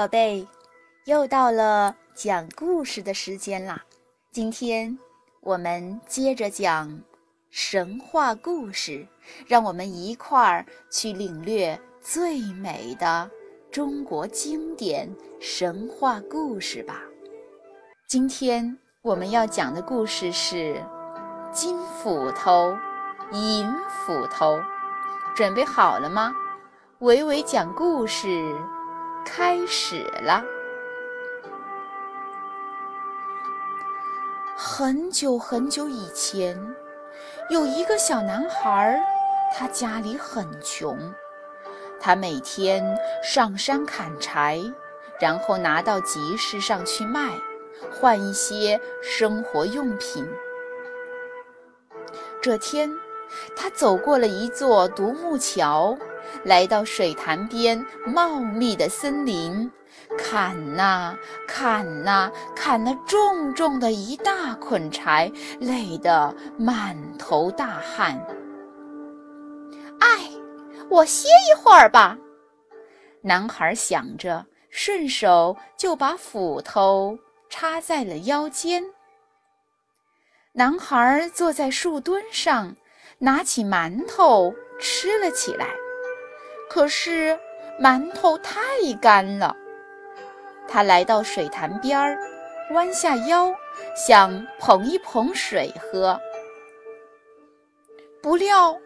宝贝，又到了讲故事的时间啦！今天我们接着讲神话故事，让我们一块儿去领略最美的中国经典神话故事吧。今天我们要讲的故事是金斧头、银斧头，准备好了吗？伟伟讲故事。开始了。很久很久以前，有一个小男孩，他家里很穷，他每天上山砍柴，然后拿到集市上去卖，换一些生活用品。这天，他走过了一座独木桥。来到水潭边茂密的森林，砍呐砍呐，砍了重重的一大捆柴，累得满头大汗。哎，我歇一会儿吧。男孩想着，顺手就把斧头插在了腰间。男孩坐在树墩上，拿起馒头吃了起来。可是馒头太干了，他来到水潭边儿，弯下腰想捧一捧水喝，不料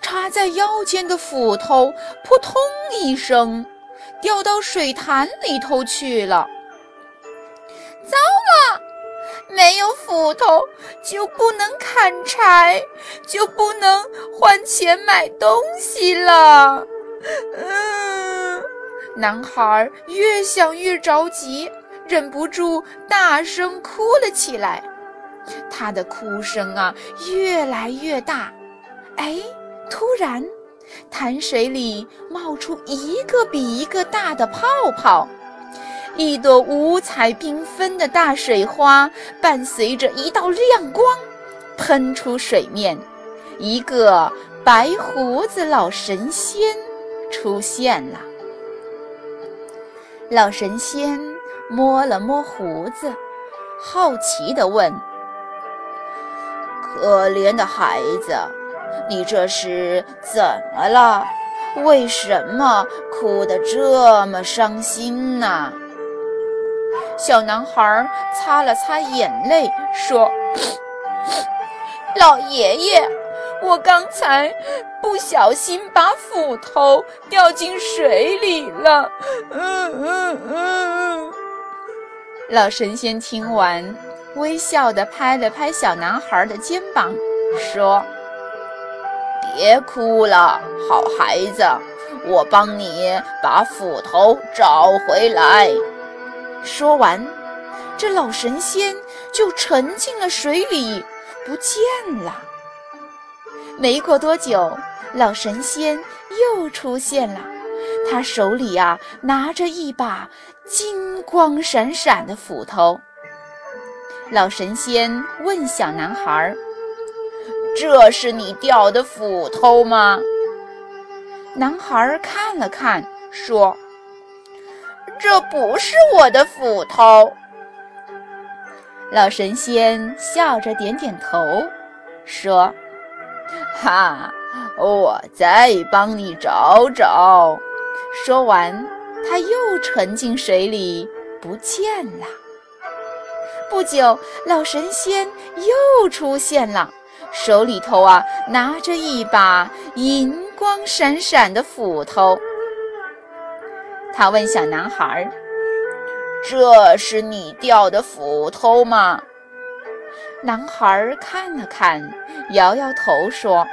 插在腰间的斧头扑通一声掉到水潭里头去了。糟了，没有斧头就不能砍柴，就不能换钱买东西了。嗯，男孩越想越着急，忍不住大声哭了起来。他的哭声啊，越来越大。哎，突然，潭水里冒出一个比一个大的泡泡，一朵五彩缤纷的大水花伴随着一道亮光喷出水面，一个白胡子老神仙。出现了，老神仙摸了摸胡子，好奇地问：“可怜的孩子，你这是怎么了？为什么哭得这么伤心呢？”小男孩擦了擦眼泪，说：“老爷爷。”我刚才不小心把斧头掉进水里了。嗯嗯嗯。老神仙听完，微笑地拍了拍小男孩的肩膀，说：“别哭了，好孩子，我帮你把斧头找回来。”说完，这老神仙就沉进了水里，不见了。没过多久，老神仙又出现了，他手里呀拿着一把金光闪闪的斧头。老神仙问小男孩：“这是你掉的斧头吗？”男孩看了看，说：“这不是我的斧头。”老神仙笑着点点头，说。哈，我再帮你找找。说完，他又沉进水里，不见了。不久，老神仙又出现了，手里头啊拿着一把银光闪闪的斧头。他问小男孩：“这是你掉的斧头吗？”男孩看了看，摇摇头说：“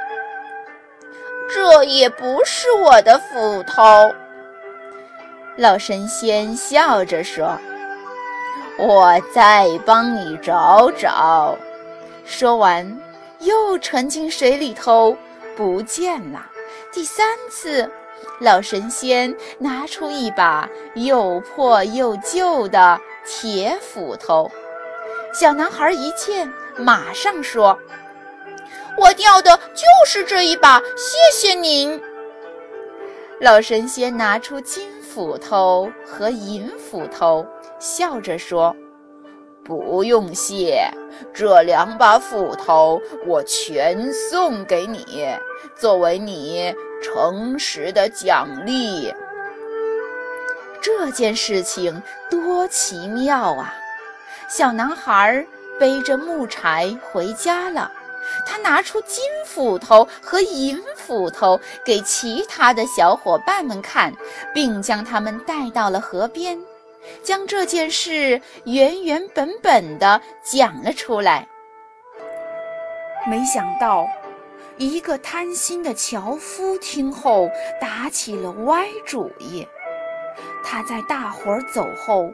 这也不是我的斧头。”老神仙笑着说：“我再帮你找找。”说完，又沉进水里头，不见了。第三次，老神仙拿出一把又破又旧的铁斧头。小男孩一见，马上说：“我掉的就是这一把，谢谢您。”老神仙拿出金斧头和银斧头，笑着说：“不用谢，这两把斧头我全送给你，作为你诚实的奖励。”这件事情多奇妙啊！小男孩背着木柴回家了。他拿出金斧头和银斧头给其他的小伙伴们看，并将他们带到了河边，将这件事原原本本的讲了出来。没想到，一个贪心的樵夫听后打起了歪主意。他在大伙走后。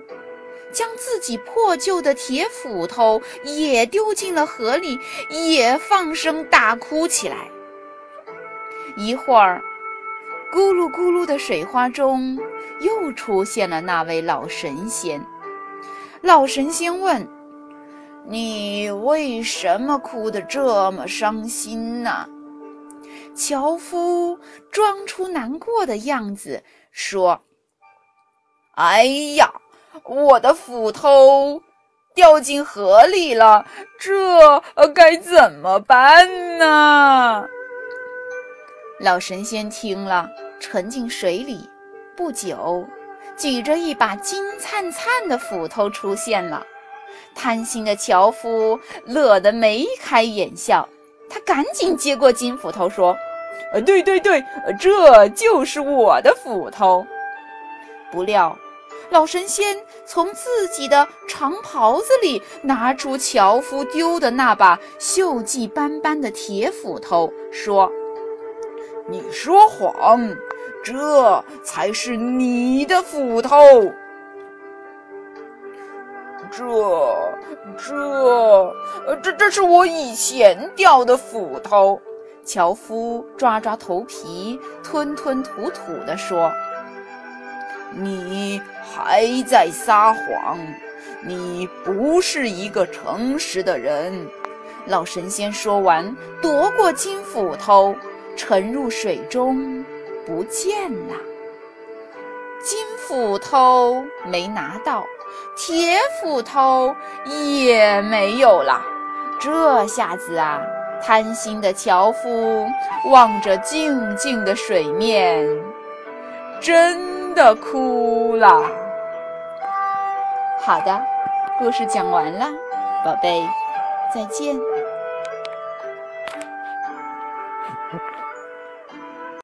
将自己破旧的铁斧头也丢进了河里，也放声大哭起来。一会儿，咕噜咕噜的水花中又出现了那位老神仙。老神仙问：“你为什么哭得这么伤心呢？”樵夫装出难过的样子说：“哎呀！”我的斧头掉进河里了，这该怎么办呢？老神仙听了，沉进水里，不久，举着一把金灿灿的斧头出现了。贪心的樵夫乐得眉开眼笑，他赶紧接过金斧头，说：“呃，对对对，这就是我的斧头。”不料。老神仙从自己的长袍子里拿出樵夫丢的那把锈迹斑斑的铁斧头，说：“你说谎，这才是你的斧头。这、这、这、这是我以前掉的斧头。”樵夫抓抓头皮，吞吞吐吐地说。你还在撒谎，你不是一个诚实的人。老神仙说完，夺过金斧头，沉入水中，不见了。金斧头没拿到，铁斧头也没有了。这下子啊，贪心的樵夫望着静静的水面，真的哭了。好的，故事讲完了，宝贝，再见。